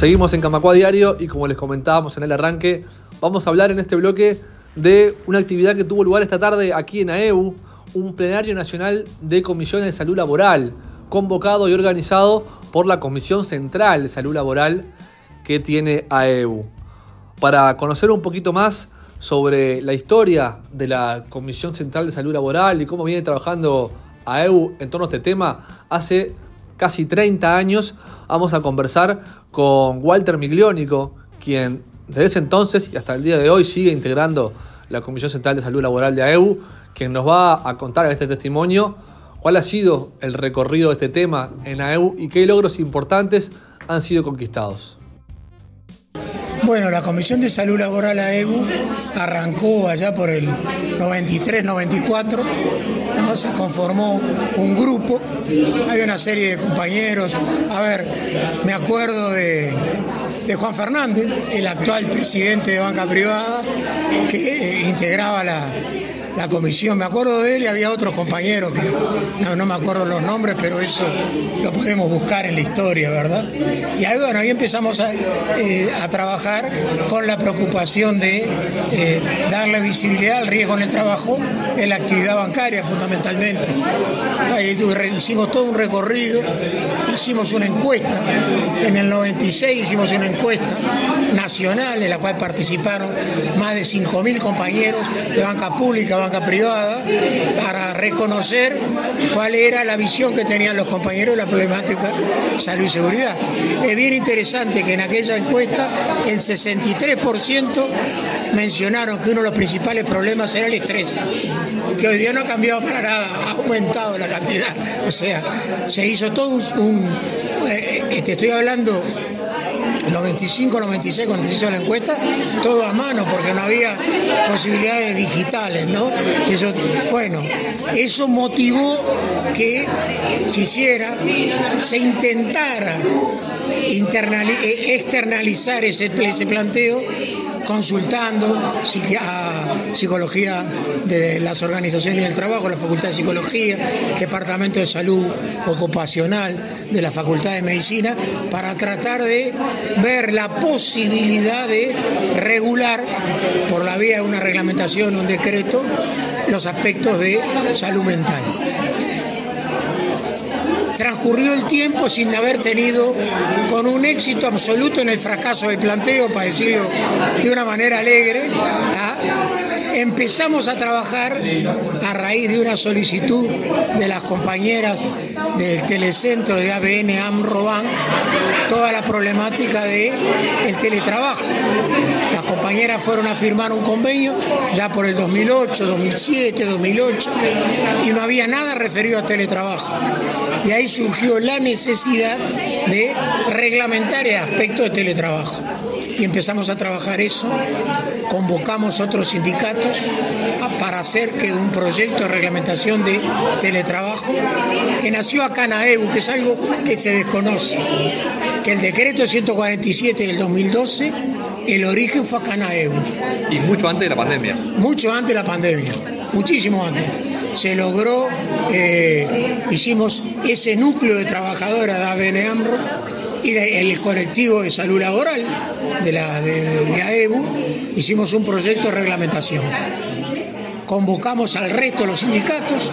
Seguimos en Camacua Diario y como les comentábamos en el arranque, vamos a hablar en este bloque de una actividad que tuvo lugar esta tarde aquí en AEU, un plenario nacional de comisiones de salud laboral, convocado y organizado por la Comisión Central de Salud Laboral que tiene AEU. Para conocer un poquito más sobre la historia de la Comisión Central de Salud Laboral y cómo viene trabajando AEU en torno a este tema, hace casi 30 años vamos a conversar con Walter Migliónico, quien desde ese entonces y hasta el día de hoy sigue integrando la Comisión Central de Salud Laboral de AEU, quien nos va a contar en este testimonio cuál ha sido el recorrido de este tema en AEU y qué logros importantes han sido conquistados. Bueno, la Comisión de Salud Laboral AEU arrancó allá por el 93-94, se conformó un grupo, hay una serie de compañeros, a ver, me acuerdo de, de Juan Fernández, el actual presidente de banca privada, que eh, integraba la, la comisión. Me acuerdo de él y había otros compañeros que no, me acuerdo los nombres, pero eso lo podemos buscar en la historia, ¿verdad? Y ahí, bueno, ahí empezamos a, eh, trabajar con la preocupación de eh, darle visibilidad al riesgo en el trabajo en la actividad bancaria, fundamentalmente. Ahí hicimos todo un recorrido, hicimos una encuesta. En el 96 hicimos una encuesta nacional en la cual participaron más de 5.000 compañeros de banca pública, banca privada, para reconocer cuál era la visión que tenían los compañeros de la problemática salud y seguridad. Es bien interesante que en aquella encuesta el 63% mencionaron que uno de los principales problemas era el estrés, que hoy día no ha cambiado para nada, ha aumentado la cantidad. O sea, se hizo todo un... Eh, eh, te estoy hablando 95, 96, cuando se hizo la encuesta, todo a mano, porque no había posibilidades digitales, ¿no? Eso, bueno, eso motivó que se hiciera, se intentara externalizar ese, ese planteo consultando a psicología de las organizaciones del trabajo, la Facultad de Psicología, Departamento de Salud Ocupacional de la Facultad de Medicina, para tratar de ver la posibilidad de regular por la vía de una reglamentación, un decreto, los aspectos de salud mental transcurrió el tiempo sin haber tenido con un éxito absoluto en el fracaso del planteo, para decirlo de una manera alegre. Empezamos a trabajar a raíz de una solicitud de las compañeras del telecentro de ABN AMROBANK toda la problemática el teletrabajo. Las compañeras fueron a firmar un convenio ya por el 2008, 2007, 2008 y no había nada referido a teletrabajo y ahí surgió la necesidad de reglamentar el aspecto de teletrabajo. Y empezamos a trabajar eso, convocamos otros sindicatos para hacer que un proyecto de reglamentación de teletrabajo, que nació acá en AEU, que es algo que se desconoce, que el decreto 147 del 2012, el origen fue acá en AEU. Y mucho antes de la pandemia. Mucho antes de la pandemia, muchísimo antes se logró, eh, hicimos ese núcleo de trabajadoras de ABN AMRO y el colectivo de salud laboral de, la, de, AEBU, hicimos un proyecto de reglamentación. Convocamos al resto de los sindicatos,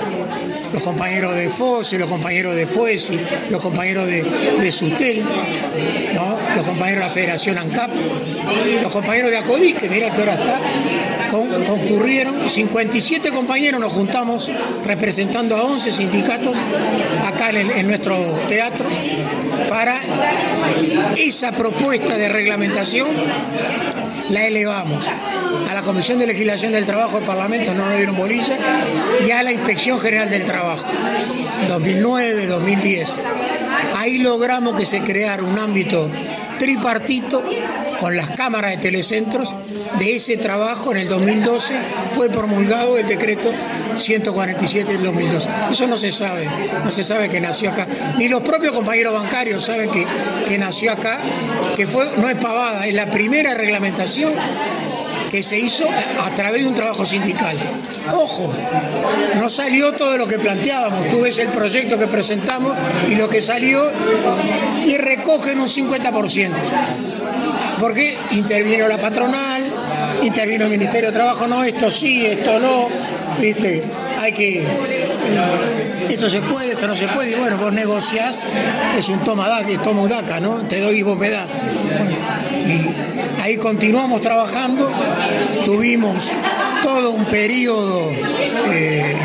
los compañeros de FOSE, los compañeros de FUESI, los compañeros de, de SUTEL, los compañeros de la Federación ANCAP, los compañeros de ACODI, que mira que ahora está, concurrieron, 57 compañeros nos juntamos representando a 11 sindicatos acá en, nuestro teatro para esa propuesta de reglamentación la elevamos a la Comisión de Legislación del Trabajo del Parlamento, no nos dieron bolilla, y a la Inspección General del Trabajo, 2009, 2010. Ahí logramos que se creara un ámbito tripartito con las cámaras de telecentros. De ese trabajo en el 2012 fue promulgado el decreto 147 del 2012. Eso no se sabe, no se sabe que nació acá. Ni los propios compañeros bancarios saben que, que nació acá, que fue, no es pavada, es la primera reglamentación que se hizo a través de un trabajo sindical. Ojo, no salió todo lo que planteábamos. Tú ves el proyecto que presentamos y lo que salió y recogen un 50%. Porque intervino la patronal, intervino el Ministerio de Trabajo, no, esto sí, esto no, ¿viste? Hay que. Eh, esto se puede, esto no se puede, y bueno, vos negociás, es un toma daca, es toma daca, ¿no? Te doy y vos me das. y ahí continuamos trabajando, tuvimos todo un periodo eh,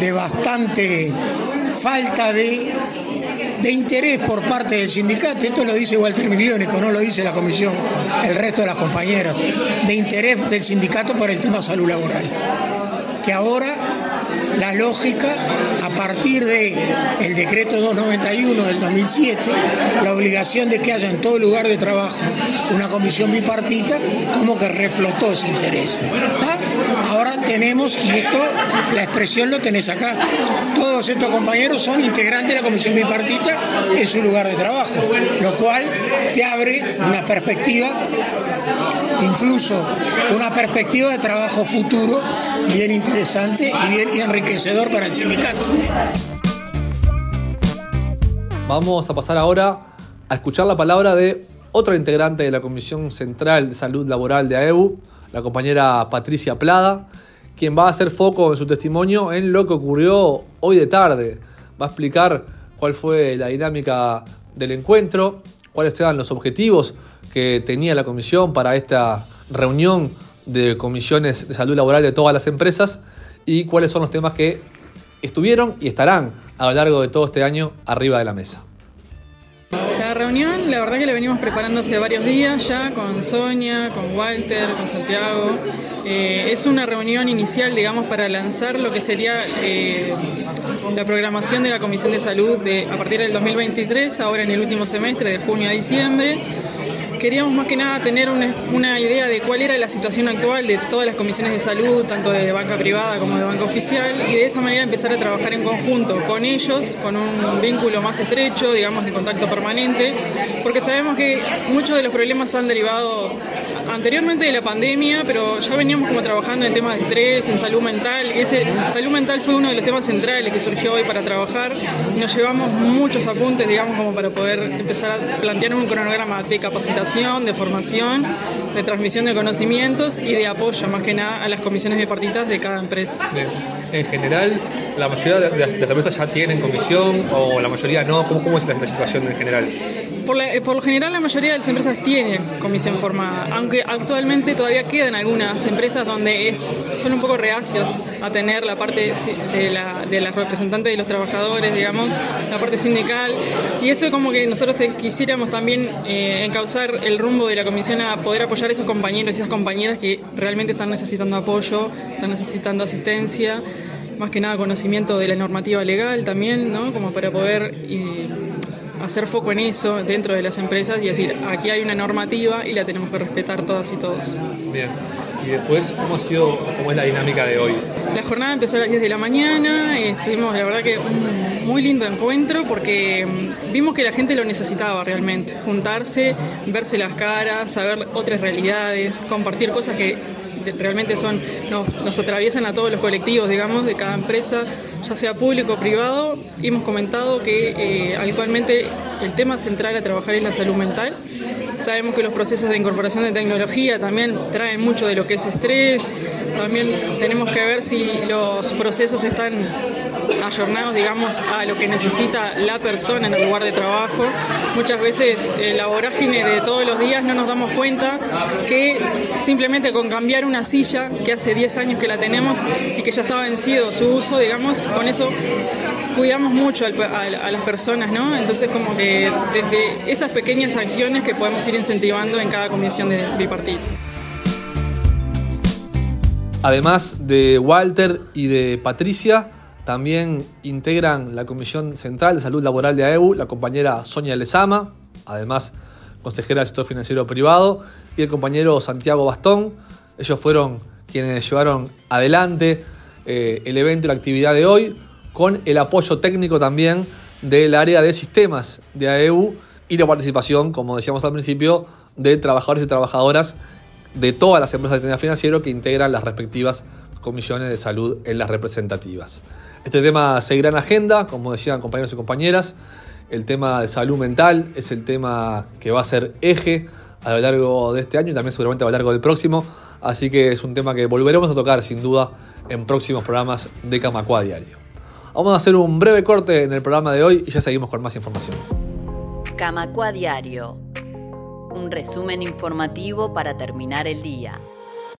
de bastante falta de de interés por parte del sindicato, esto lo dice Walter Migliónico, no lo dice la comisión, el resto de las compañeras, de interés del sindicato por el tema salud laboral. Que ahora la lógica, a partir del el decreto 291 del 2007, la obligación de que haya en todo lugar de trabajo una comisión bipartita, como que reflotó ese interés. ¿Ah? Ahora tenemos, y esto, la expresión lo tenés acá, todos estos compañeros son integrantes de la comisión bipartita en su lugar de trabajo, lo cual te abre una perspectiva incluso una perspectiva de trabajo futuro bien interesante y bien enriquecedor para el sindicato. Vamos a pasar ahora a escuchar la palabra de otra integrante de la Comisión Central de Salud Laboral de AEU, la compañera Patricia Plada, quien va a hacer foco en su testimonio en lo que ocurrió hoy de tarde. Va a explicar cuál fue la dinámica del encuentro, cuáles eran los objetivos que tenía la comisión para esta reunión de comisiones de salud laboral de todas las empresas y cuáles son los temas que estuvieron y estarán a lo largo de todo este año arriba de la mesa. La reunión, la verdad que la venimos preparando hace varios días ya con Sonia, con Walter, con Santiago. Eh, es una reunión inicial, digamos, para lanzar lo que sería eh, la programación de la Comisión de Salud de, a partir del 2023, ahora en el último semestre, de junio a diciembre queríamos más que nada tener una, idea de cuál era la situación actual de todas las comisiones de salud, tanto de banca privada como de banca oficial, y de esa manera empezar a trabajar en conjunto con ellos, con un vínculo más estrecho, digamos, de contacto permanente, porque sabemos que muchos de los problemas han derivado anteriormente de la pandemia, pero ya veníamos como trabajando en temas de estrés, en salud mental. Ese salud mental fue uno de los temas centrales que surgió hoy para trabajar. Nos llevamos muchos apuntes, digamos, como para poder empezar a plantear un cronograma de capacitación, de formación, de transmisión de conocimientos y de apoyo, más que nada, a las comisiones bipartitas de cada empresa. En general, la mayoría de las empresas ya tienen comisión o la mayoría no. ¿Cómo, cómo es la situación en general? Por, lo general la mayoría de las empresas tienen comisión formada, aunque actualmente todavía quedan algunas empresas donde es, son un poco reacios a tener la parte de la, de representante de los trabajadores, digamos, la parte sindical, y eso como que nosotros quisiéramos también eh, encauzar el rumbo de la comisión a poder apoyar a esos compañeros y esas compañeras que realmente están necesitando apoyo, están necesitando asistencia más que nada conocimiento de la normativa legal también, ¿no? Como para poder hacer foco en eso dentro de las empresas y decir, aquí hay una normativa y la tenemos que respetar todas y todos. Bien. Y después, ¿cómo ha sido, cómo es la dinámica de hoy? La jornada empezó a las 10 de la mañana, estuvimos, la verdad que un muy lindo encuentro porque mm, vimos que la gente lo necesitaba realmente, juntarse, verse las caras, saber otras realidades, compartir cosas que realmente son nos, atraviesan a todos los colectivos, digamos, de cada empresa, ya sea público o privado. Hemos comentado que eh, actualmente el tema central a trabajar es la salud mental. Sabemos que los procesos de incorporación de tecnología también traen mucho de lo que es estrés. También tenemos que ver si los procesos están ayornados, digamos, a lo que necesita la persona en el lugar de trabajo. Muchas veces eh, la vorágine de todos los días no nos damos cuenta que simplemente con cambiar una silla, que hace 10 años que la tenemos y que ya está vencido su uso, digamos, con eso cuidamos mucho a, las personas, ¿no? Entonces como que desde esas pequeñas acciones que podemos ir incentivando en cada comisión de bipartito. Además de Walter y de Patricia, también integran la Comisión Central de Salud Laboral de AEU la compañera Sonia Lezama, además consejera del sector financiero privado, y el compañero Santiago Bastón. Ellos fueron quienes llevaron adelante eh, el evento y la actividad de hoy, con el apoyo técnico también del área de sistemas de AEU y la participación, como decíamos al principio, de trabajadores y trabajadoras de todas las empresas de sistema financiero que integran las respectivas comisiones de salud en las representativas. Este tema seguirá en agenda, como decían compañeros y compañeras. El tema de salud mental es el tema que va a ser eje a lo largo de este año y también seguramente a lo largo del próximo. Así que es un tema que volveremos a tocar sin duda en próximos programas de Camacua Diario. Vamos a hacer un breve corte en el programa de hoy y ya seguimos con más información. Camacua Diario. Un resumen informativo para terminar el día.